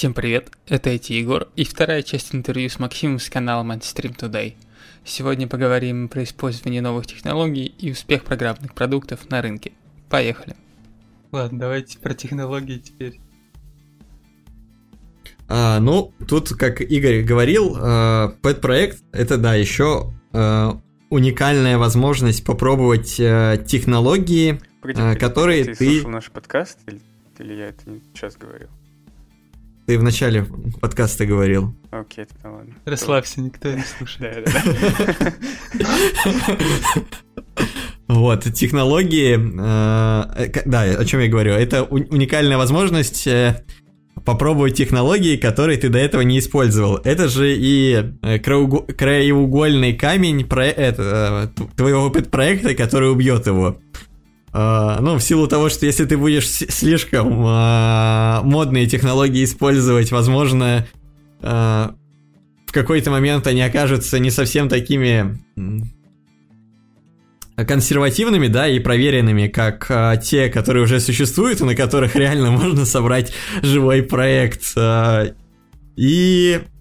Всем привет, это IT Егор и вторая часть интервью с Максимом с канала Mainstream Today. Сегодня поговорим про использование новых технологий и успех программных продуктов на рынке. Поехали. Ладно, давайте про технологии теперь. А, ну, тут, как Игорь говорил, э, пэт-проект это да, еще э, уникальная возможность попробовать э, технологии, Погоди, э, которые ты... ты... слушал наш подкаст или, или я это не сейчас говорил? Ты в начале подкаста говорил. Окей, тогда ладно. Расслабься, никто не слушает. Вот, технологии, э, да, о чем я говорю, это уникальная возможность э, попробовать технологии, которые ты до этого не использовал. Это же и э, краеугольный камень про это, твоего проекта, который убьет его. Э, ну, в силу того, что если ты будешь слишком э, модные технологии использовать, возможно, э, в какой-то момент они окажутся не совсем такими консервативными, да, и проверенными, как а, те, которые уже существуют, и на которых реально можно собрать живой проект. а, и а,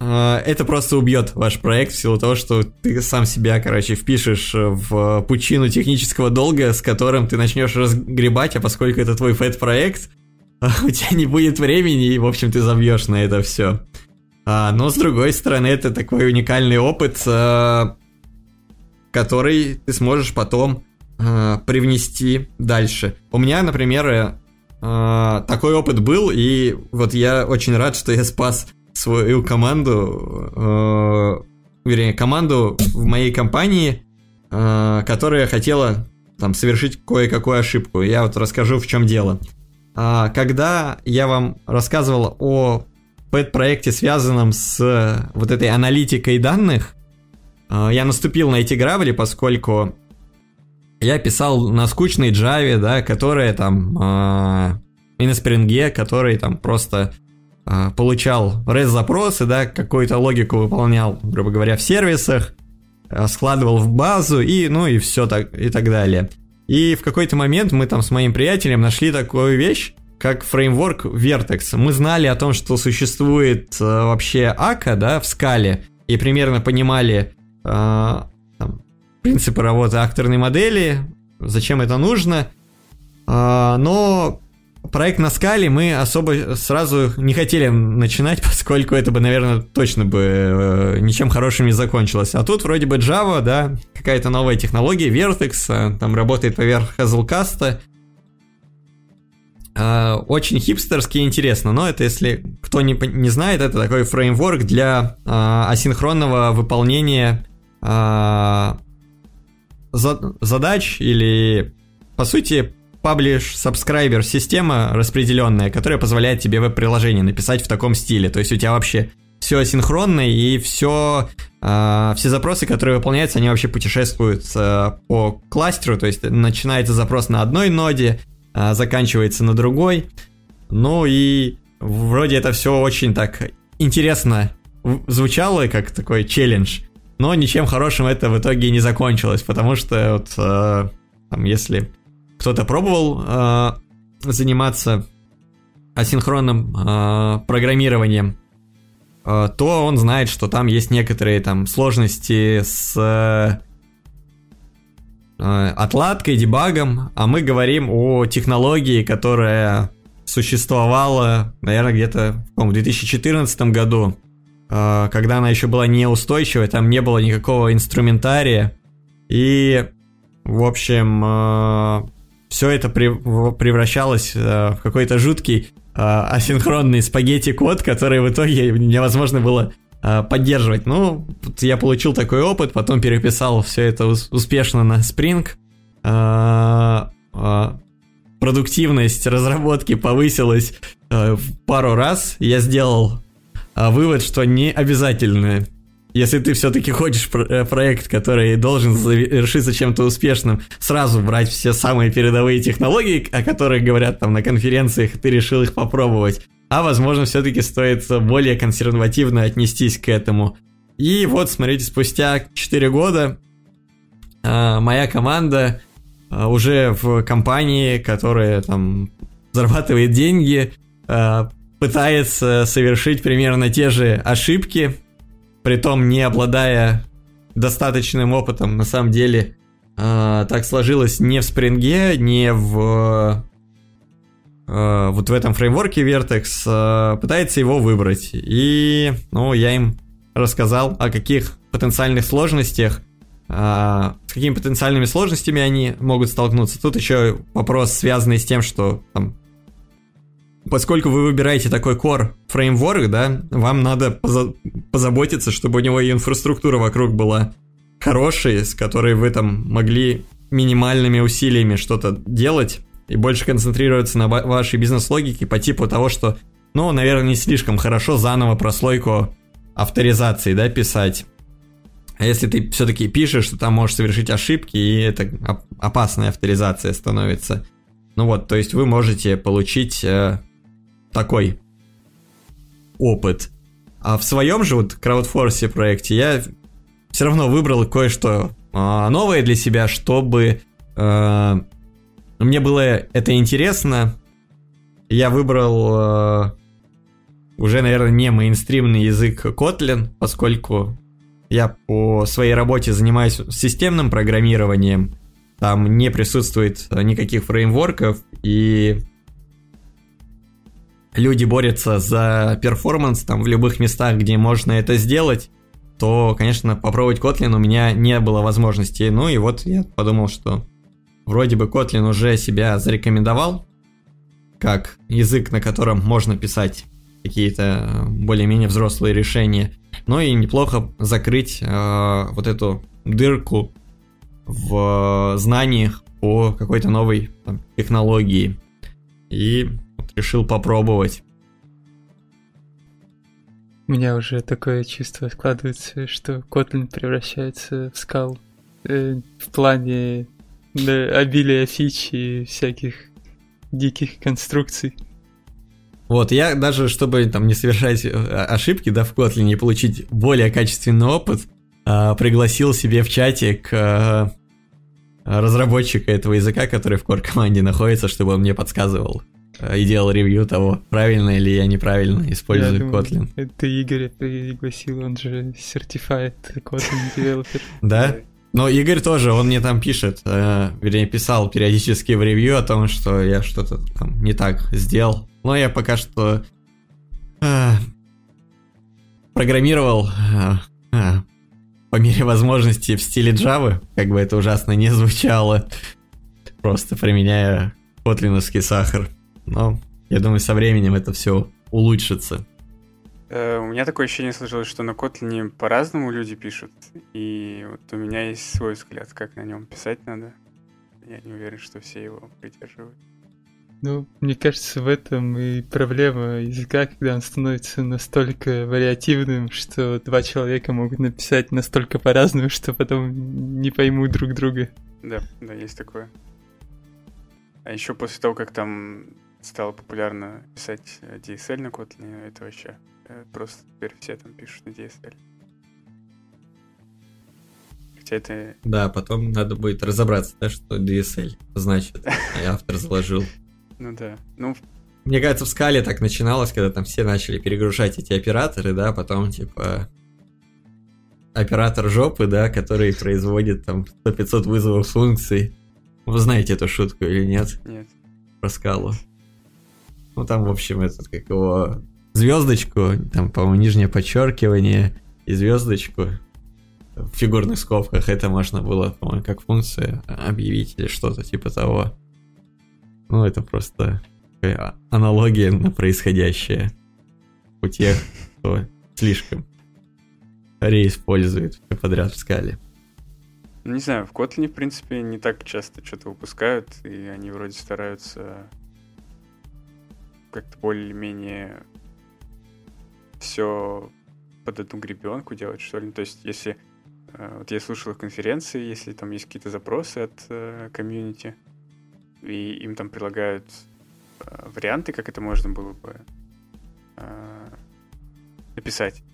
это просто убьет ваш проект в силу того, что ты сам себя, короче, впишешь в пучину технического долга, с которым ты начнешь разгребать, а поскольку это твой фэт-проект, у тебя не будет времени, и, в общем, ты забьешь на это все. но, с другой стороны, это такой уникальный опыт, а, который ты сможешь потом э, привнести дальше. У меня, например, э, такой опыт был, и вот я очень рад, что я спас свою команду, э, вернее, команду в моей компании, э, которая хотела там совершить кое-какую ошибку. Я вот расскажу, в чем дело. А, когда я вам рассказывал о пэт-проекте, связанном с вот этой аналитикой данных, э, я наступил на эти грабли, поскольку я писал на скучной Java, да, которая там э, и на Spring, который там просто э, получал REST-запросы, да, какую-то логику выполнял, грубо говоря, в сервисах, э, складывал в базу и, ну, и все так, и так далее. И в какой-то момент мы там с моим приятелем нашли такую вещь, как фреймворк Vertex. Мы знали о том, что существует э, вообще АКА, да, в скале, и примерно понимали э, там, принципы работы акторной модели, зачем это нужно, Э, но проект на скале мы особо сразу не хотели начинать, поскольку это бы, наверное, точно бы э, ничем хорошим не закончилось. А тут вроде бы Java, да, какая-то новая технология, Vertex, э, там работает поверх Hazelcast, Э, очень хипстерски интересно, но это если кто не, не знает, это такой фреймворк для э, асинхронного выполнения э, за- задач или, по сути, паблиш subscriber система распределенная, которая позволяет тебе веб-приложение написать в таком стиле. То есть у тебя вообще все асинхронно и все, э, все запросы, которые выполняются, они вообще путешествуют э, по кластеру. То есть начинается запрос на одной ноде, а, заканчивается на другой. Ну и вроде это все очень так интересно звучало, как такой челлендж. Но ничем хорошим это в итоге не закончилось, потому что вот, э, там, если кто-то пробовал э, заниматься асинхронным э, программированием, э, то он знает, что там есть некоторые там сложности с э, э, отладкой, дебагом, а мы говорим о технологии, которая существовала, наверное, где-то в 2014 году, э, когда она еще была неустойчивой, там не было никакого инструментария, и, в общем, все это превращалось э, в какой-то жуткий э, асинхронный спагетти-код, который в итоге невозможно было э, поддерживать. Ну, я получил такой опыт, потом переписал все это ус- успешно на Spring. Продуктивность разработки повысилась в пару раз. Я сделал вывод, что не обязательно если ты все-таки хочешь э, проект, который должен завершиться чем-то успешным, сразу брать все самые передовые технологии, о которых говорят там на конференциях, ты решил их попробовать. А возможно, все-таки стоит более консервативно отнестись к этому. И вот, смотрите, спустя 4 года э, моя команда э, уже в компании, которая там зарабатывает деньги, пытается совершить примерно те же ошибки, притом не обладая достаточным опытом, на самом деле, э, так сложилось не в спринге, не в э, вот в этом фреймворке Vertex, э, пытается его выбрать. И, ну, я им рассказал о каких потенциальных сложностях, э, с какими потенциальными сложностями они могут столкнуться. Тут еще вопрос, связанный с тем, что там, поскольку вы выбираете такой core фреймворк, да, вам надо поза- позаботиться, чтобы у него и инфраструктура вокруг была хорошей, с которой вы там могли минимальными усилиями что-то делать и больше концентрироваться на вашей бизнес-логике по типу того, что, ну, наверное, не слишком хорошо заново прослойку авторизации, да, писать. А если ты все-таки пишешь, то там можешь совершить ошибки, и это опасная авторизация становится. Ну вот, то есть вы можете получить э, такой опыт. А в своем же вот краудфорсе проекте я все равно выбрал кое-что э, новое для себя, чтобы э, мне было это интересно. Я выбрал э, уже, наверное, не мейнстримный язык Kotlin, поскольку я по своей работе занимаюсь системным программированием. Там не присутствует никаких фреймворков, и люди борются за перформанс там в любых местах, где можно это сделать, то, конечно, попробовать Kotlin у меня не было возможности. Ну и вот я подумал, что Вроде бы Kotlin уже себя зарекомендовал как язык, на котором можно писать какие-то э, более-менее взрослые решения. Но и неплохо закрыть э, вот эту дырку в знаниях по какой-то новой там, технологии. И решил попробовать. У меня уже такое чувство складывается, что Kotlin превращается в скал э, в плане да, обилие фич и всяких диких конструкций. Вот, я даже, чтобы там не совершать э, ошибки, да, в Kotlin и получить более качественный опыт, э, пригласил себе в чатик э, разработчика этого языка, который в core команде находится, чтобы он мне подсказывал и делал ревью того, правильно или я неправильно использую я думаю, Kotlin. Это Игорь пригласил, он же Certified Kotlin Developer. Да? Но Игорь тоже, он мне там пишет, э, вернее, писал периодически в ревью о том, что я что-то там не так сделал. Но я пока что э, программировал э, э, по мере возможности в стиле Java, как бы это ужасно не звучало, просто применяя котлиновский сахар. Но я думаю, со временем это все улучшится. Э, у меня такое ощущение сложилось, что на Kotlin по-разному люди пишут. И вот у меня есть свой взгляд, как на нем писать надо. Я не уверен, что все его придерживают. Ну, мне кажется, в этом и проблема языка, когда он становится настолько вариативным, что два человека могут написать настолько по-разному, что потом не поймут друг друга. Да, да, есть такое. А еще после того, как там стало популярно писать DSL на Kotlin, это вообще Э, просто теперь все там пишут на DSL. Хотя это... Да, потом надо будет разобраться, да, что DSL значит. И автор заложил. Ну да. Ну, мне кажется, в скале так начиналось, когда там все начали перегружать эти операторы, да, потом типа оператор жопы, да, который производит там 100-500 вызовов функций. Вы знаете эту шутку или нет? Нет. Про скалу. Ну там, в общем, этот, как его, звездочку, там, по-моему, нижнее подчеркивание и звездочку в фигурных скобках. Это можно было, по-моему, как функция объявить или что-то типа того. Ну, это просто аналогия на происходящее у тех, кто слишком реиспользует все подряд в скале. Не знаю, в Kotlin, в принципе, не так часто что-то выпускают, и они вроде стараются как-то более-менее все под одну гребенку делать, что ли. То есть, если э, вот я слушал их конференции, если там есть какие-то запросы от э, комьюнити, и им там предлагают э, варианты, как это можно было бы написать.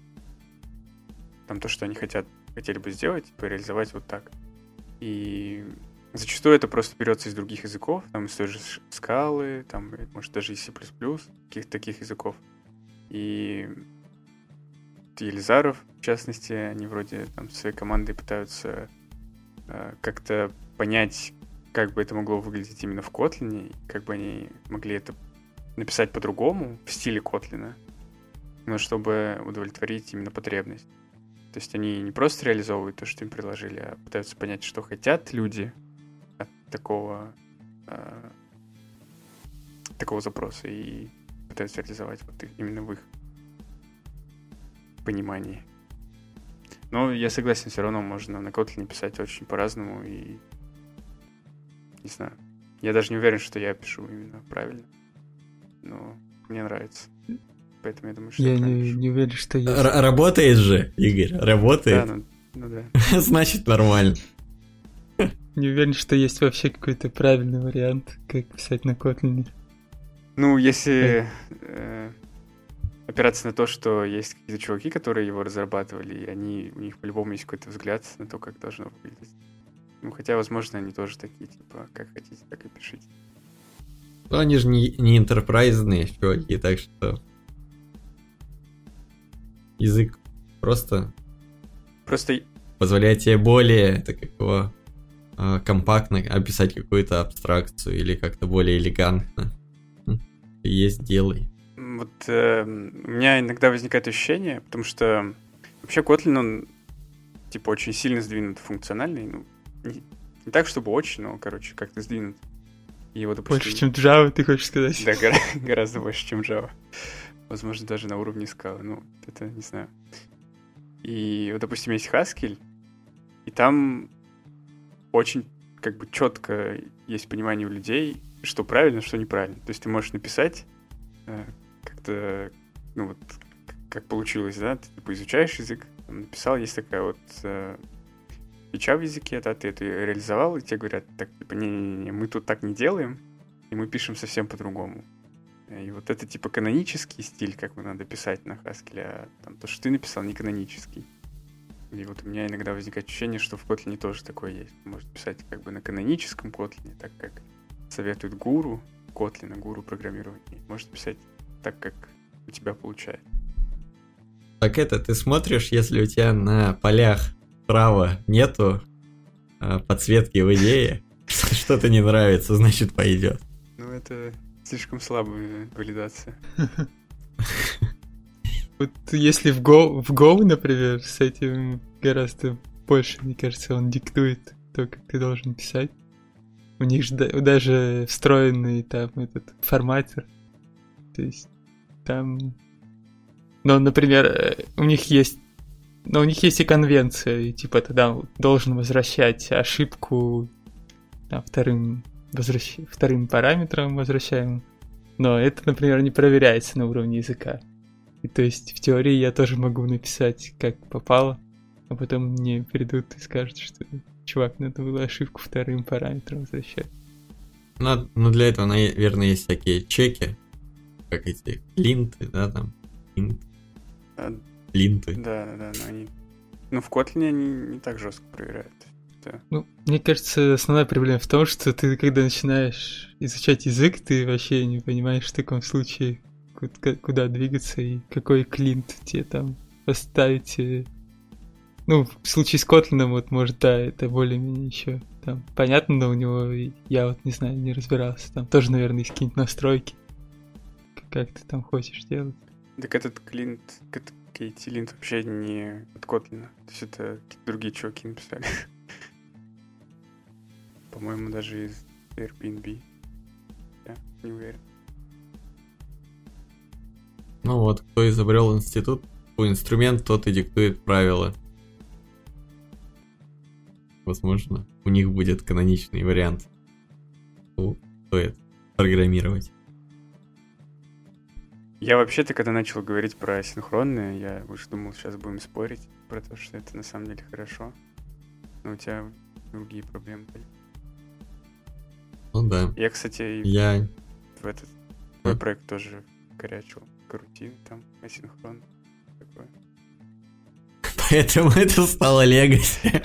Там то, что они хотят, хотели бы сделать, типа реализовать вот так. И зачастую это просто берется из других языков, там из той же скалы, там, может, даже из C++, каких-то таких языков. И Елизаров, в частности, они вроде там своей командой пытаются э, как-то понять, как бы это могло выглядеть именно в Котлине, как бы они могли это написать по-другому, в стиле Котлина, но чтобы удовлетворить именно потребность. То есть они не просто реализовывают то, что им предложили, а пытаются понять, что хотят люди от такого, э, такого запроса и пытаются реализовать вот именно в их понимании. Но я согласен, все равно можно на Kotlin писать очень по-разному и не знаю. Я даже не уверен, что я пишу именно правильно. Но мне нравится. Поэтому я думаю, что я я не, не уверен, что я... Р- работает же, Игорь, работает. Да, ну, ну да. Значит, нормально. Не уверен, что есть вообще какой-то правильный вариант, как писать на Kotlin. Ну, если э, опираться на то, что есть какие-то чуваки, которые его разрабатывали, и они, у них по-любому есть какой-то взгляд на то, как должно выглядеть. Ну, хотя, возможно, они тоже такие, типа, как хотите, так и пишите. Ну, они же не, не интерпрайзные чуваки, так что... Язык просто Просто позволяет тебе более такого э, компактно описать какую-то абстракцию или как-то более элегантно. М, Есть, делай. вот э, у меня иногда возникает ощущение, потому что вообще Kotlin, он типа очень сильно сдвинут функциональный, ну, не, не так, чтобы очень, но, короче, как-то сдвинут. И его, допустим... Больше, чем Java, ты хочешь сказать? Да, гора- гораздо больше, чем Java. Возможно, даже на уровне скалы. Ну, это не знаю. И вот, допустим, есть Haskell, и там очень как бы четко есть понимание у людей, что правильно, что неправильно. То есть ты можешь написать э, как-то, ну вот, как получилось, да, ты типа, изучаешь язык, написал, есть такая вот э, фича в языке, да, ты это реализовал, и тебе говорят, так, типа, не-не-не, мы тут так не делаем, и мы пишем совсем по-другому. И вот это типа канонический стиль, как надо писать на Haskell, а там то, что ты написал, не канонический. И вот у меня иногда возникает ощущение, что в Kotlin тоже такое есть. Может писать как бы на каноническом Kotlin, так как советует гуру Kotlin, гуру программирования. Может писать так, как у тебя получается. Так это, ты смотришь, если у тебя на полях справа нету э, подсветки в идее, что-то не нравится, значит пойдет. Ну, это слишком слабая валидация. Вот если в Go, в Go, например, с этим гораздо больше, мне кажется, он диктует то, как ты должен писать. У них же да- даже встроенный там этот форматер. То есть там... Ну, например, э, у них есть... Ну, у них есть и конвенция, и типа ты да, должен возвращать ошибку там, вторым, возвращ... вторым параметром возвращаемым. Но это, например, не проверяется на уровне языка. И то есть в теории я тоже могу написать как попало, а потом мне придут и скажут, что чувак, надо было ошибку вторым параметром возвращать. Ну, ну, для этого, наверное, есть всякие чеки, как эти линты, да, там, линт, А, линты. Да, да, да, но они... Ну, в Kotlin они не так жестко проверяют. Это- Ну, мне кажется, основная проблема в том, что ты, когда начинаешь изучать язык, ты вообще не понимаешь в таком случае, куда двигаться и какой клинт тебе там поставить. э. Ну, в случае с Котлином, вот, может, да, это более-менее еще там понятно, но у него я вот не знаю, не разбирался. Там тоже, наверное, есть какие-нибудь настройки, как ты там хочешь делать. Так этот клинт, этот KT-линт вообще не от Kotlin. То есть это другие чуваки написали. По-моему, даже из Airbnb. Я не уверен. Ну вот, кто изобрел институт, инструмент, тот и диктует правила. Возможно, у них будет каноничный вариант. Ну, стоит программировать. Я вообще-то, когда начал говорить про синхронные, я уже думал, сейчас будем спорить про то, что это на самом деле хорошо. Но у тебя другие проблемы были. Ну да. Я, кстати, Я... в этот твой проект тоже корячил карутин там, асинхрон. Такое. Поэтому это стало легаси.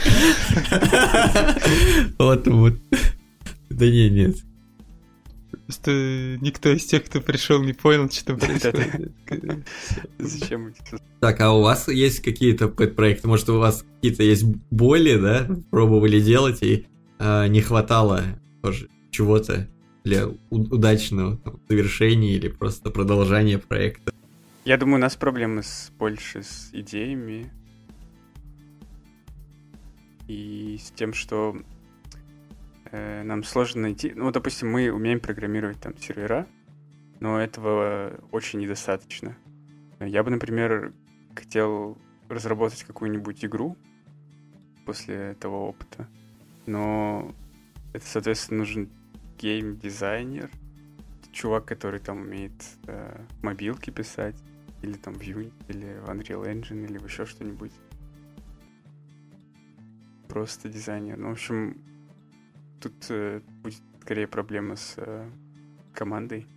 Вот, вот. Да не, нет. Просто никто из тех, кто пришел, не понял, что происходит. Зачем Так, а у вас есть какие-то проекты? Может, у вас какие-то есть боли, да? Пробовали делать и э, не хватало тоже чего-то для удачного там, завершения или просто продолжения проекта? Я думаю, у нас проблемы с, больше с идеями и с тем, что э, нам сложно найти... Ну, допустим, мы умеем программировать там сервера, но этого очень недостаточно. Я бы, например, хотел разработать какую-нибудь игру после того опыта, но это, соответственно, нужен гейм-дизайнер, чувак, который там умеет э, мобилки писать, или там в Unity, или в Unreal Engine, или еще что-нибудь. Просто дизайнер. Ну, в общем, тут э, будет скорее проблема с э, командой.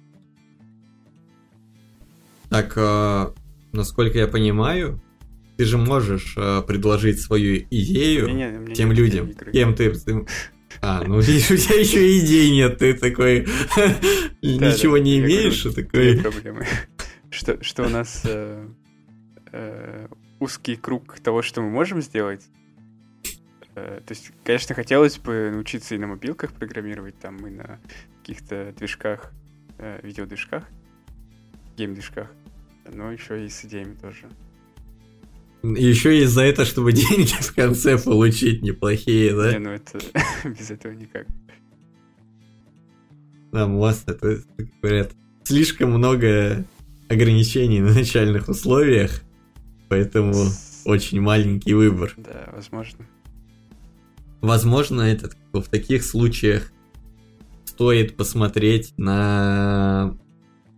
Так, э, насколько я понимаю, ты же можешь э, предложить свою идею не, не, не, тем людям, кем ты, ты... А, ну у тебя еще идей нет, ты такой ничего не имеешь, такой... проблемы. Что, что у нас э, э, узкий круг того, что мы можем сделать, Э, то есть, конечно, хотелось бы научиться и на мобилках программировать, там, и на каких-то движках, э, видеодвижках, гейм-движках, но еще и с идеями тоже. Еще и за это, чтобы деньги в конце получить неплохие, да? Не, ну это без этого никак. Там у вас это, говорят, слишком много ограничений на начальных условиях, поэтому очень маленький выбор. Да, возможно. Возможно, этот, в таких случаях стоит посмотреть на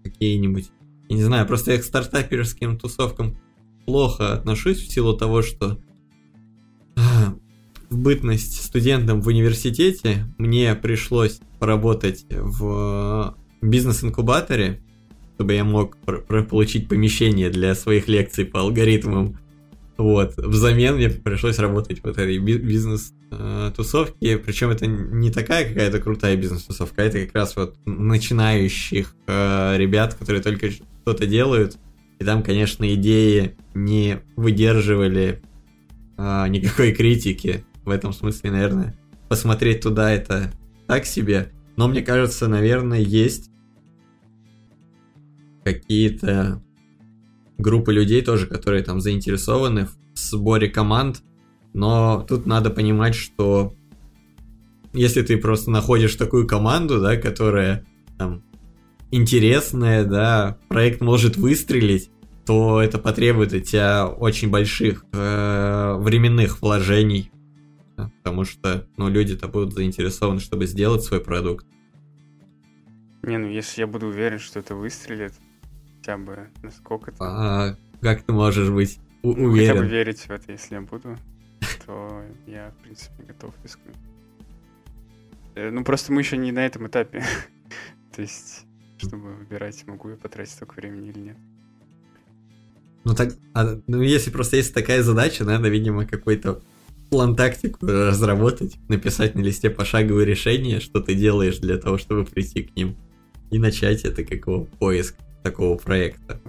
какие-нибудь... Я не знаю, просто я к стартаперским тусовкам плохо отношусь в силу того, что в бытность студентом в университете мне пришлось поработать в бизнес-инкубаторе, чтобы я мог получить помещение для своих лекций по алгоритмам вот. Взамен мне пришлось работать в этой бизнес-тусовке. Причем это не такая какая-то крутая бизнес-тусовка, а это как раз вот начинающих э, ребят, которые только что-то делают. И там, конечно, идеи не выдерживали э, никакой критики. В этом смысле, наверное, посмотреть туда это так себе. Но мне кажется, наверное, есть какие-то группы людей тоже, которые там заинтересованы в сборе команд, но тут надо понимать, что если ты просто находишь такую команду, да, которая там интересная, да, проект может выстрелить, то это потребует от тебя очень больших э, временных вложений, да, потому что, ну, люди-то будут заинтересованы, чтобы сделать свой продукт. Не, ну если я буду уверен, что это выстрелит, хотя бы насколько-то. А как ты можешь быть у- ну, уверен? Хотя бы верить в это, если я буду, то я, в принципе, готов рискнуть. Э, ну, просто мы еще не на этом этапе. То есть, чтобы выбирать, могу я потратить столько времени или нет. Ну, так, а, ну, если просто есть такая задача, надо, видимо, какой-то план тактику разработать, написать на листе пошаговое решение, что ты делаешь для того, чтобы прийти к ним, и начать это как его поиск такого проекта.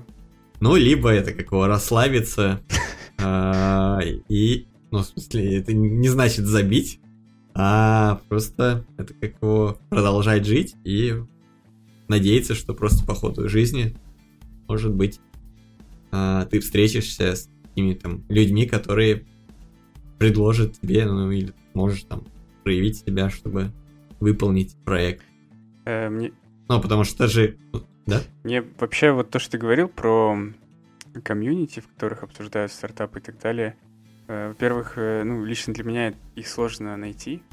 Ну, либо это как его расслабиться а, и, ну, в смысле, это не значит забить, а просто это как его продолжать жить и надеяться, что просто по ходу жизни, может быть, а, ты встретишься с какими-то там людьми, которые предложат тебе, ну, или можешь там проявить себя, чтобы выполнить проект. Э, мне... Ну, потому что же да? Мне вообще вот то, что ты говорил про комьюнити, в которых обсуждают стартапы и так далее. Э, во-первых, э, ну, лично для меня их сложно найти,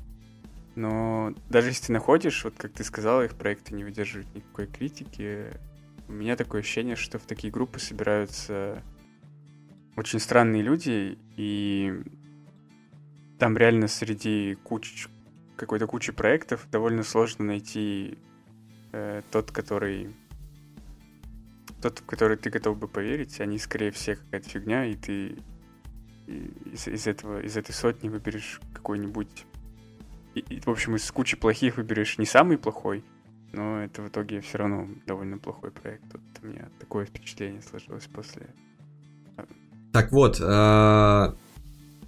но даже если ты находишь, вот как ты сказал, их проекты не выдерживают никакой критики, у меня такое ощущение, что в такие группы собираются очень странные люди, и там реально среди куч... какой-то кучи проектов довольно сложно найти э, тот, который тот, в который ты готов бы поверить, они скорее всего какая-то фигня, и ты из, из этого, из этой сотни выберешь какой-нибудь... И, и, в общем, из кучи плохих выберешь не самый плохой, но это в итоге все равно довольно плохой проект. Вот у меня такое впечатление сложилось после. Так вот, э,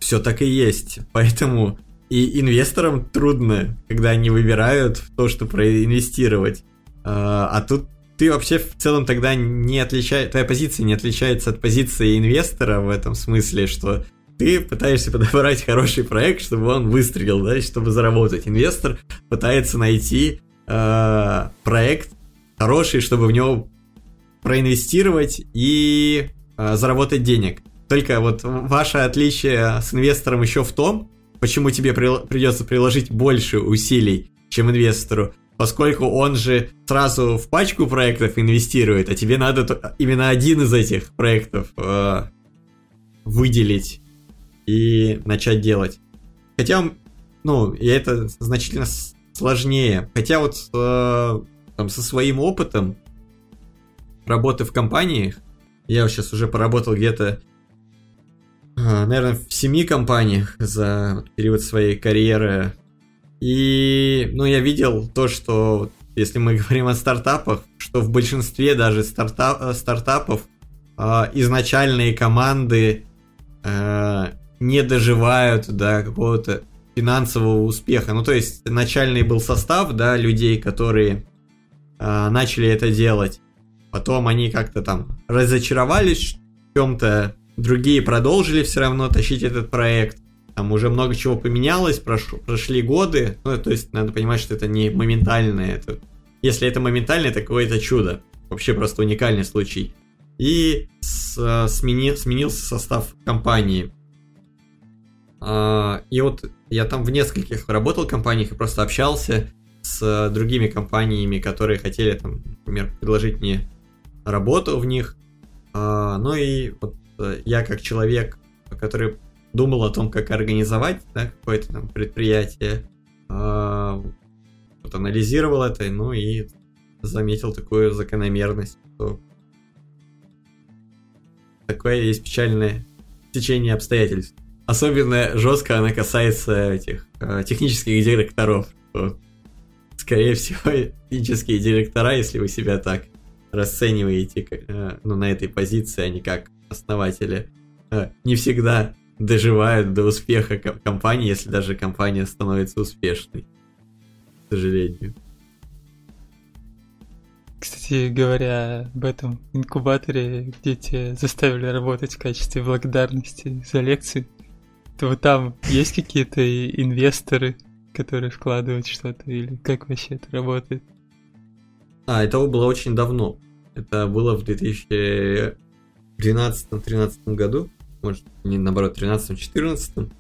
все так и есть. Поэтому и инвесторам трудно, когда они выбирают то, что проинвестировать. Э, а тут ты вообще в целом тогда не отличаешь, твоя позиция не отличается от позиции инвестора в этом смысле, что ты пытаешься подобрать хороший проект, чтобы он выстрелил, да, чтобы заработать. Инвестор пытается найти э, проект хороший, чтобы в него проинвестировать и э, заработать денег. Только вот ваше отличие с инвестором еще в том, почему тебе при, придется приложить больше усилий, чем инвестору, поскольку он же сразу в пачку проектов инвестирует, а тебе надо именно один из этих проектов э, выделить и начать делать. Хотя, ну, и это значительно сложнее. Хотя вот э, там со своим опытом работы в компаниях, я сейчас уже поработал где-то, э, наверное, в семи компаниях за период своей карьеры. И, ну, я видел то, что, если мы говорим о стартапах, что в большинстве даже стартап, э, стартапов э, изначальные команды э, не доживают до какого-то финансового успеха. Ну, то есть, начальный был состав, да, людей, которые э, начали это делать. Потом они как-то там разочаровались в чем-то, другие продолжили все равно тащить этот проект. Там уже много чего поменялось, прош... прошли годы. Ну, то есть, надо понимать, что это не моментальное. Это... Если это моментальное, это какое-то чудо. Вообще просто уникальный случай. И с, э, смени... сменился состав компании. А, и вот я там в нескольких работал компаниях и просто общался с другими компаниями, которые хотели, там, например, предложить мне работу в них. А, ну и вот э, я как человек, который думал о том, как организовать да, какое-то там предприятие, а, вот анализировал это, ну и заметил такую закономерность, что такое есть печальное течение обстоятельств. Особенно жестко она касается этих э, технических директоров. Что, скорее всего, технические директора, если вы себя так расцениваете э, ну, на этой позиции, а не как основатели, э, не всегда доживают до успеха компании, если даже компания становится успешной. К сожалению. Кстати говоря, об этом инкубаторе, где тебя заставили работать в качестве благодарности за лекции, то там есть какие-то инвесторы, которые вкладывают что-то, или как вообще это работает? А, это было очень давно. Это было в 2012-2013 году. Может, не наоборот, 13-14.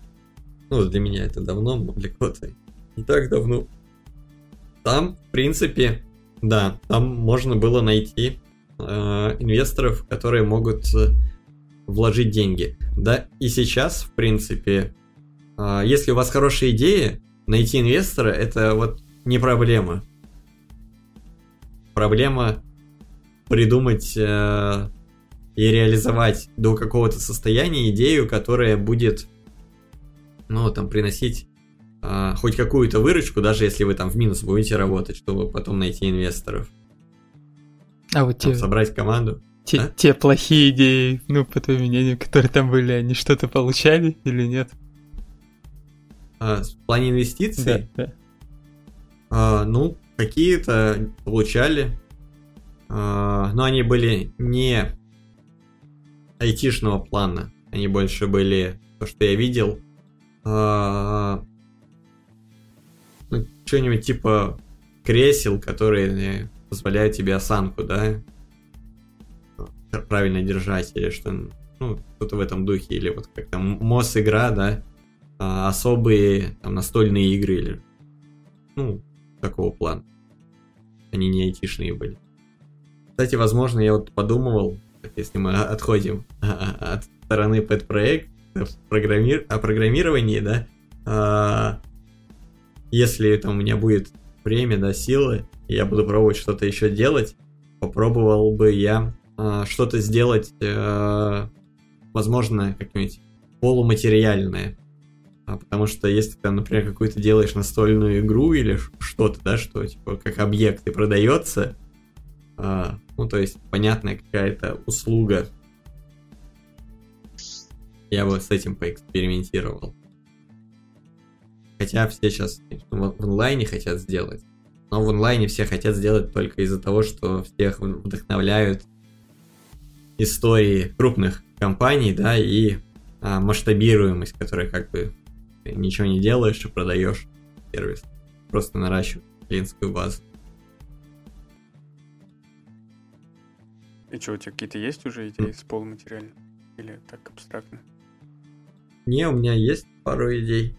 Ну, для меня это давно, для кого-то не так давно. Там, в принципе, да, там можно было найти э, инвесторов, которые могут э, вложить деньги. Да, и сейчас, в принципе, а, если у вас хорошая идея, найти инвестора это вот не проблема. Проблема придумать э, и реализовать до какого-то состояния идею, которая будет, ну, там, приносить э, хоть какую-то выручку, даже если вы там в минус будете работать, чтобы потом найти инвесторов. А вот там, те... собрать команду. Те, а? те плохие идеи, ну, по твоему мнению, которые там были, они что-то получали или нет? А, в плане инвестиций? Да, да. А, ну, какие-то получали. А, но они были не айтишного плана. Они больше были то, что я видел. А, ну, что-нибудь типа кресел, которые позволяют тебе осанку, да, правильно держать, или что, ну, что-то в этом духе, или вот как там МОС игра, да, а, особые там настольные игры, или, ну, такого плана. Они не айтишные были. Кстати, возможно, я вот подумывал, если мы отходим от стороны пэт-проект, программир... о программировании, да, а, если там у меня будет время, да, силы, я буду пробовать что-то еще делать, попробовал бы я э, что-то сделать, э, возможно, как-нибудь полуматериальное. А потому что если ты, например, какую-то делаешь настольную игру или что-то, да, что типа как объект и продается, а, ну, то есть понятная какая-то услуга, я бы с этим поэкспериментировал. Хотя все сейчас в онлайне хотят сделать. Но в онлайне все хотят сделать только из-за того, что всех вдохновляют истории крупных компаний, да, и а, масштабируемость, которая как бы ничего не делаешь и продаешь сервис. Просто наращиваешь клиентскую базу. И что, у тебя какие-то есть уже идеи с полуматериальным? Или так абстрактно? Не, у меня есть пару идей.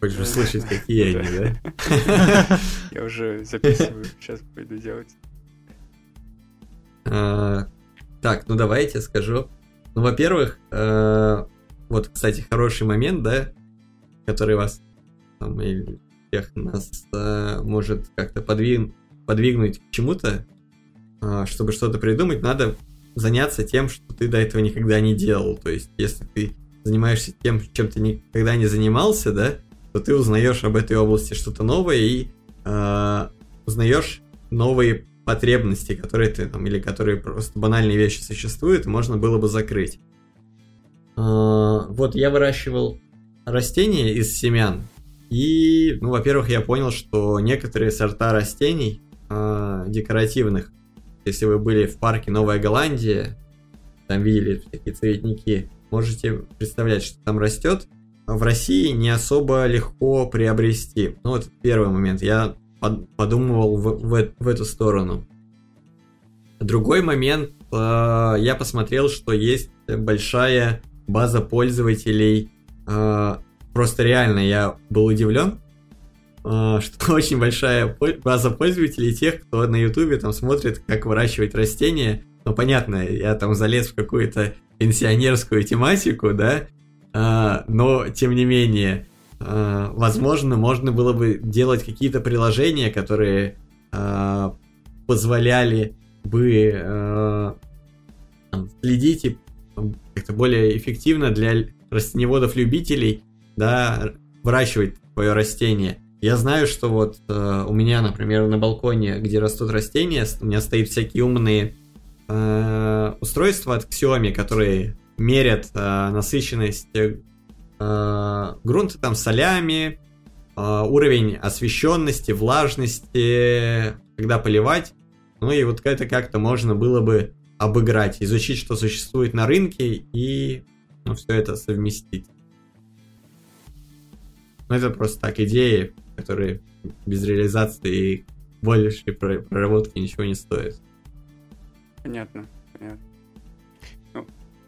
Хочешь услышать, какие они, да? Я уже записываю, сейчас пойду делать. Так, ну давай я тебе скажу. Ну, во-первых, э, вот, кстати, хороший момент, да, который вас там, и всех нас э, может как-то подвиг... подвигнуть к чему-то, э, чтобы что-то придумать, надо заняться тем, что ты до этого никогда не делал. То есть, если ты занимаешься тем, чем ты никогда не занимался, да, то ты узнаешь об этой области что-то новое и э, узнаешь новые потребности, которые ты там, или которые просто банальные вещи существуют, можно было бы закрыть. Э, вот я выращивал растения из семян, и, ну, во-первых, я понял, что некоторые сорта растений э, декоративных, если вы были в парке Новая Голландия, там видели такие цветники, можете представлять, что там растет, в России не особо легко приобрести. Ну, вот первый момент. Я подумывал в, в, в эту сторону. Другой момент, э, я посмотрел, что есть большая база пользователей. Э, просто реально я был удивлен, э, что очень большая база пользователей тех, кто на ютубе там смотрит, как выращивать растения. Ну, понятно, я там залез в какую-то пенсионерскую тематику, да, но тем не менее, возможно, можно было бы делать какие-то приложения, которые а, позволяли бы следить и как-то более эффективно для растеневодов-любителей, да, выращивать твое растение. Я знаю, что вот э, у меня, например, на балконе, где растут растения, у меня стоят всякие умные э, устройства от Xiaomi, которые мерят э, насыщенность э, грунта там солями, э, уровень освещенности, влажности, когда поливать. Ну и вот это как-то можно было бы обыграть, изучить, что существует на рынке и ну, все это совместить. Ну это просто так идеи, которые без реализации и большей проработки ничего не стоят. Понятно, понятно.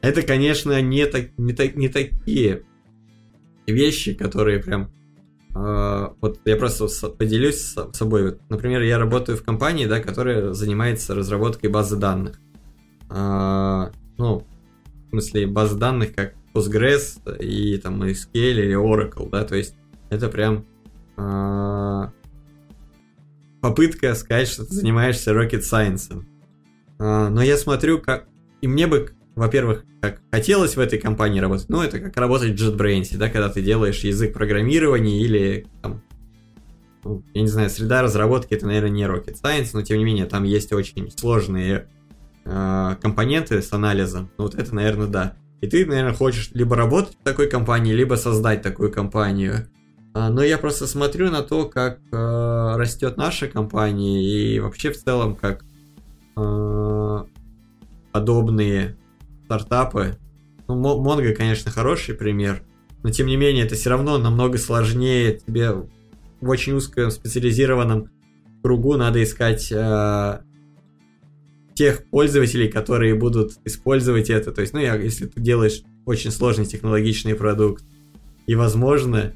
Это, конечно, не, так, не, так, не такие вещи, которые прям... Э, вот я просто поделюсь с собой. Вот, например, я работаю в компании, да, которая занимается разработкой базы данных. Э, ну, в смысле, базы данных как Postgres и там SQL или Oracle, да, то есть это прям э, попытка сказать, что ты занимаешься rocket science. Э, но я смотрю, как... И мне бы во-первых, как хотелось в этой компании работать, ну, это как работать в JetBrains, да, когда ты делаешь язык программирования или, там, ну, я не знаю, среда разработки, это, наверное, не Rocket Science, но, тем не менее, там есть очень сложные э, компоненты с анализом, ну, вот это, наверное, да. И ты, наверное, хочешь либо работать в такой компании, либо создать такую компанию. А, но я просто смотрю на то, как э, растет наша компания и вообще в целом, как э, подобные стартапы. Ну, Mongo, конечно, хороший пример, но тем не менее это все равно намного сложнее. Тебе в очень узком специализированном кругу надо искать э, тех пользователей, которые будут использовать это. То есть, ну, я, если ты делаешь очень сложный технологичный продукт, и, возможно,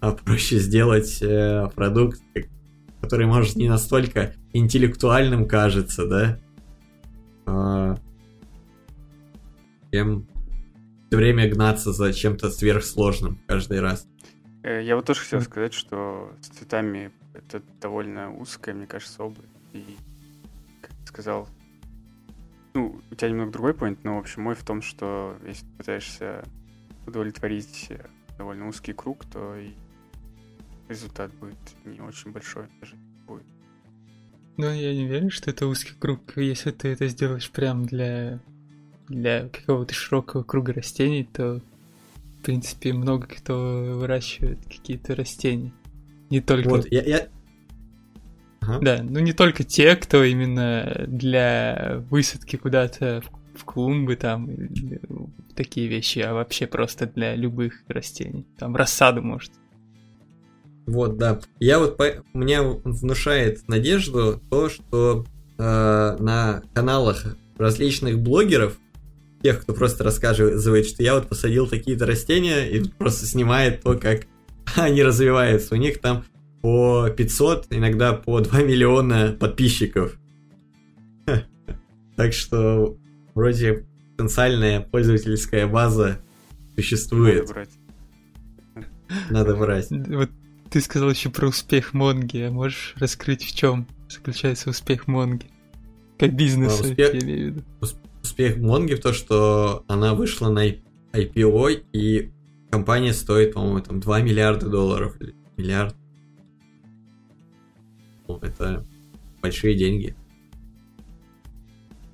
а, проще сделать э, продукт, который, может, не настолько интеллектуальным кажется, да, а, чем все время гнаться за чем-то сверхсложным каждый раз. Э, я вот тоже хотел сказать, что с цветами это довольно узкая, мне кажется, область. И, как ты сказал, ну, у тебя немного другой point, но, в общем, мой в том, что если ты пытаешься удовлетворить довольно узкий круг, то и результат будет не очень большой даже будет. Ну, я не верю, что это узкий круг, если ты это сделаешь прям для, для какого-то широкого круга растений, то, в принципе, много кто выращивает какие-то растения. Не только... Вот, я, я... Ага. Да, ну не только те, кто именно для высадки куда-то в, в клумбы там, такие вещи, а вообще просто для любых растений. Там рассаду может. Вот, да. Я вот по... меня внушает надежду то, что э, на каналах различных блогеров, тех, кто просто рассказывает, что я вот посадил такие-то растения и просто снимает то, как они развиваются. У них там по 500, иногда по 2 миллиона подписчиков. Так что вроде потенциальная пользовательская база существует. Надо брать. Надо брать. Вот ты сказал еще про успех Монги, а можешь раскрыть в чем заключается успех Монги? Как бизнес, успех, я имею в виду. Успех Монги в том, что она вышла на IPO, и компания стоит, по-моему, там 2 миллиарда долларов. Или миллиард. Ну, это большие деньги.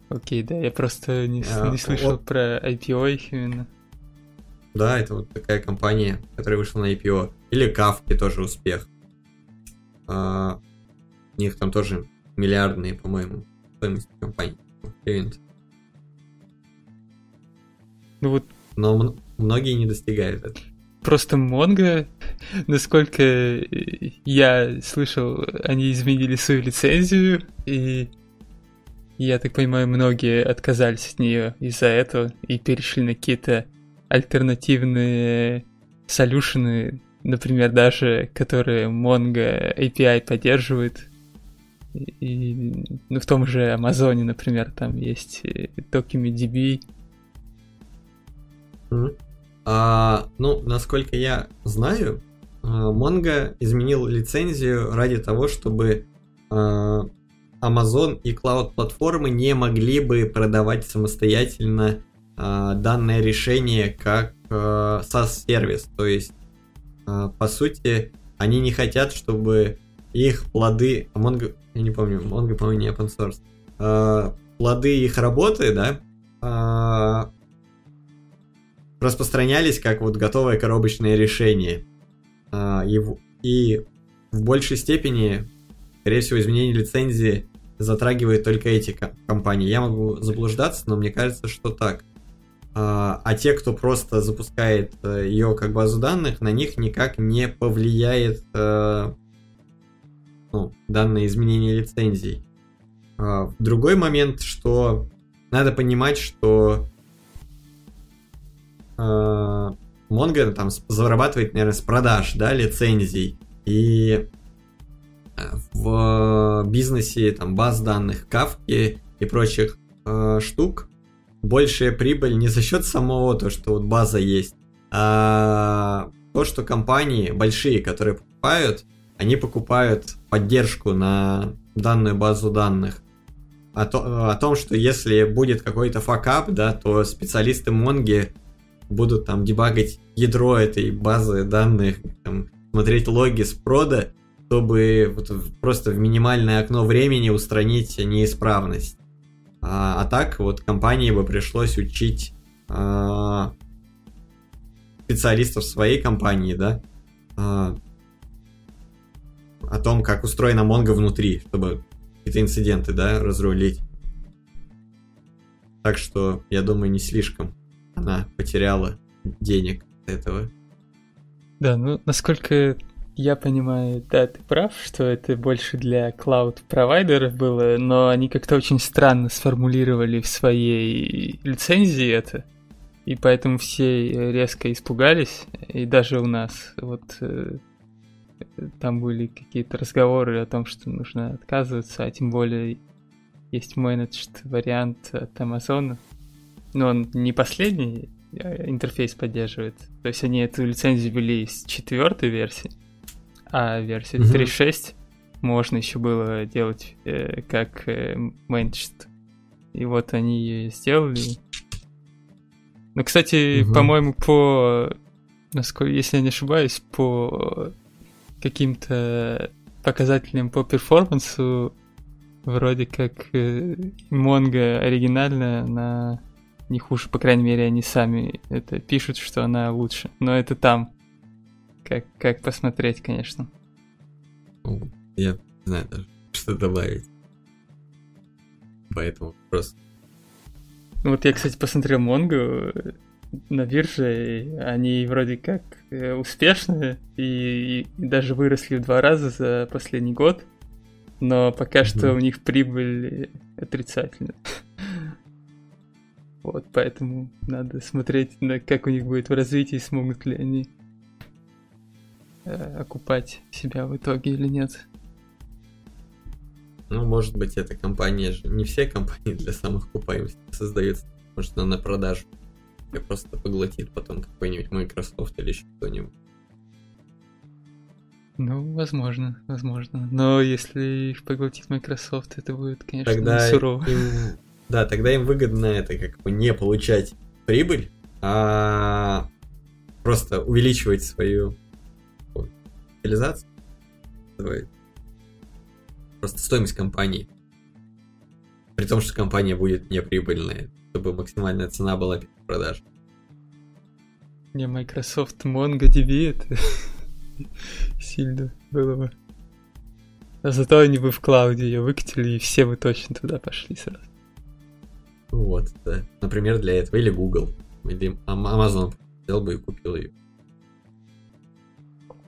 Окей, да, я просто не, а, не слышал вот. про IPO именно. Да, это вот такая компания, которая вышла на IPO. Или Кавки тоже успех. А, у них там тоже миллиардные, по-моему, стоимость компании. Ну вот. Но многие не достигают этого. Просто Монго, насколько я слышал, они изменили свою лицензию, и я так понимаю, многие отказались от нее из-за этого и перешли на какие-то альтернативные солюшены, например, даже которые Mongo API поддерживает. И, ну, в том же Амазоне, например, там есть DocumentDB. А, ну, насколько я знаю, а, Mongo изменил лицензию ради того, чтобы а, Amazon и клауд-платформы не могли бы продавать самостоятельно а, данное решение как а, SaaS-сервис. То есть, а, по сути, они не хотят, чтобы их плоды... Mongo, я не помню, Mongo, по-моему, не open source. Плоды их работы, да, распространялись как вот готовое коробочное решение. И, и в большей степени, скорее всего, изменение лицензии затрагивает только эти компании. Я могу заблуждаться, но мне кажется, что так. А, а те, кто просто запускает э, ее как базу данных, на них никак не повлияет э, ну, данное изменение лицензий. А, другой момент, что надо понимать, что э, Mongo там зарабатывает, наверное, с продаж, да, лицензий. И в бизнесе там баз данных, кавки и прочих э, штук большая прибыль не за счет самого то, что вот база есть, а то, что компании большие, которые покупают, они покупают поддержку на данную базу данных. О, то, о том, что если будет какой-то факап, да, то специалисты Монги будут там дебагать ядро этой базы данных, там, смотреть логи с прода, чтобы вот просто в минимальное окно времени устранить неисправность. А, а так вот компании бы пришлось учить а, специалистов своей компании, да, а, о том, как устроена Mongo внутри, чтобы какие-то инциденты, да, разрулить. Так что, я думаю, не слишком она потеряла денег от этого. Да, ну, насколько я понимаю, да, ты прав, что это больше для клауд-провайдеров было, но они как-то очень странно сформулировали в своей лицензии это, и поэтому все резко испугались, и даже у нас вот э, там были какие-то разговоры о том, что нужно отказываться, а тем более есть менеджд вариант от Амазона, но он не последний э, интерфейс поддерживает, то есть они эту лицензию ввели из четвертой версии, а версии mm-hmm. 3.6 можно еще было делать э, как э, managed. И вот они ее сделали. Ну, кстати, mm-hmm. по-моему, по насколько, если я не ошибаюсь, по каким-то показателям по перформансу вроде как Монго э, оригинальная, она не хуже, по крайней мере, они сами это пишут, что она лучше. Но это там. Как, как посмотреть, конечно. Ну, я не знаю даже, что добавить. Поэтому просто... Ну вот я, кстати, посмотрел Монгу на бирже, и они вроде как э, успешные и, и даже выросли в два раза за последний год, но пока mm-hmm. что у них прибыль отрицательная. Вот, поэтому надо смотреть, на как у них будет в развитии, смогут ли они э, окупать себя в итоге или нет. Ну, может быть, эта компания же... Не все компании для самых окупаемости создаются. Может, она на продажу. И просто поглотит потом какой-нибудь Microsoft или еще кто-нибудь. Ну, возможно, возможно. Но если их поглотит Microsoft, это будет, конечно, Тогда сурово. Им да, тогда им выгодно это как бы не получать прибыль, а просто увеличивать свою реализацию, просто стоимость компании. При том, что компания будет неприбыльная, чтобы максимальная цена была продаж. Не, Microsoft MongoDB это сильно было бы. А зато они бы в клауде ее выкатили, и все бы точно туда пошли сразу. Вот, да. Например, для этого. Или Google. Или Amazon взял бы и купил ее.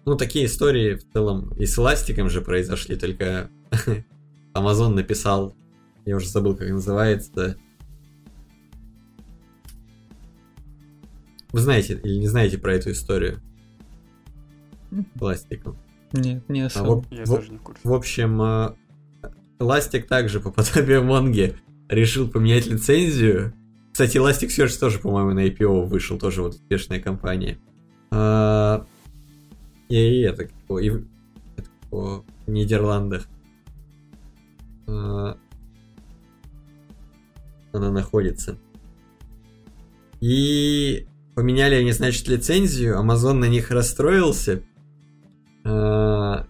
Ну, такие истории в целом и с эластиком же произошли, только Amazon написал, я уже забыл, как называется. Вы знаете или не знаете про эту историю? Пластиком. Нет, не особо. А, в, я в, тоже не в. В общем, Эластик также по подобию Монги решил поменять лицензию. Кстати, Elasticsearch тоже, по-моему, на IPO вышел, тоже вот успешная компания. А, и это, и, это в Нидерландах. А, она находится. И поменяли они, значит, лицензию, Amazon на них расстроился. А,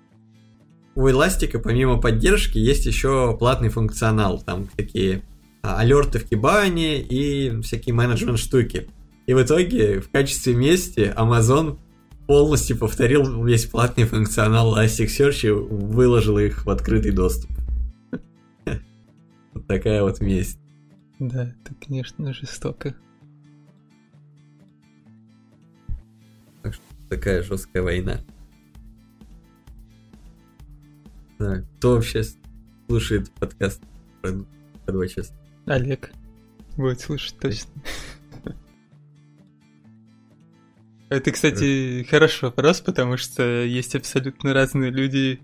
у Эластика, помимо поддержки, есть еще платный функционал. Там такие алерты в Кибане и всякие менеджмент штуки. И в итоге в качестве мести Amazon полностью повторил весь платный функционал Elasticsearch и выложил их в открытый доступ. Вот такая вот месть. Да, это, конечно, жестоко. Так что такая жесткая война. Да, кто вообще слушает подкаст про, про два часа? Олег будет слушать точно. Это, кстати, хороший вопрос, потому что есть абсолютно разные люди.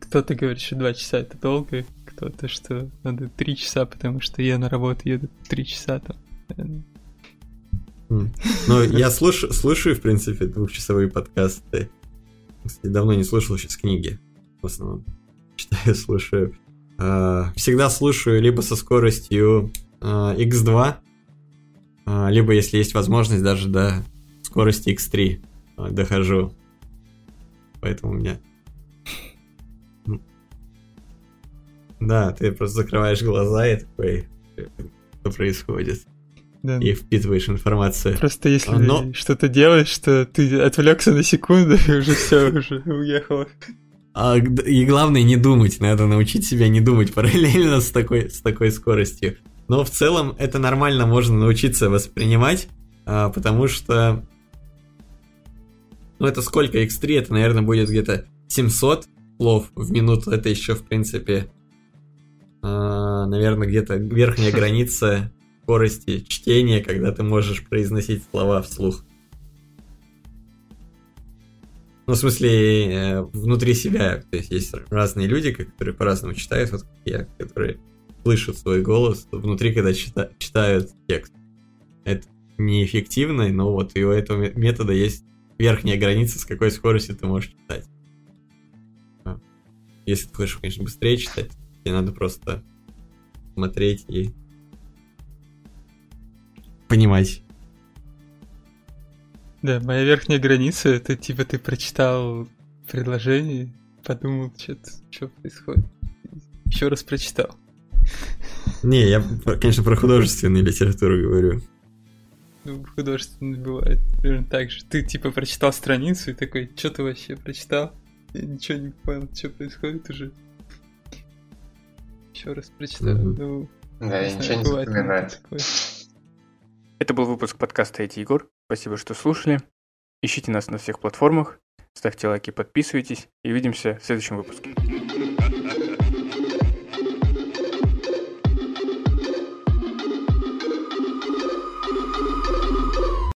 Кто-то говорит, что два часа это долго, кто-то, что надо три часа, потому что я на работу еду три часа там. Ну, я слушаю, слушаю, в принципе, двухчасовые подкасты. Давно не слушал сейчас книги. В основном читаю, слушаю. А, всегда слушаю либо со скоростью x2, а, либо, если есть возможность, даже до скорости x3 а, дохожу. Поэтому у меня... Да, ты просто закрываешь глаза и такой, что происходит. Да. И впитываешь информацию. Просто если Но... что-то делаешь, что ты отвлекся на секунду, и уже все, уже уехало. А, и главное не думать, надо научить себя не думать параллельно с такой, с такой скоростью. Но в целом это нормально можно научиться воспринимать, а, потому что... Ну это сколько? X3 это, наверное, будет где-то 700 слов в минуту. Это еще, в принципе, а, наверное, где-то верхняя граница скорости чтения, когда ты можешь произносить слова вслух. Ну, в смысле, э, внутри себя. То есть есть разные люди, которые по-разному читают, вот как я, которые слышат свой голос внутри, когда чита- читают текст. Это неэффективно, но вот и у этого метода есть верхняя граница, с какой скоростью ты можешь читать. А. Если ты хочешь, конечно, быстрее читать, тебе надо просто смотреть и понимать. Да, моя верхняя граница, это типа ты прочитал предложение, подумал, что происходит. Еще раз прочитал. Не, я, конечно, про художественную литературу говорю. Ну, художественно бывает примерно так же. Ты типа прочитал страницу и такой, что ты вообще прочитал? Я ничего не понял, что происходит уже. Еще раз прочитал. Мгм. Ну, Да, я знаю, ничего не запоминаю. Это был выпуск подкаста «Это Егор». Спасибо, что слушали. Ищите нас на всех платформах, ставьте лайки, подписывайтесь и увидимся в следующем выпуске.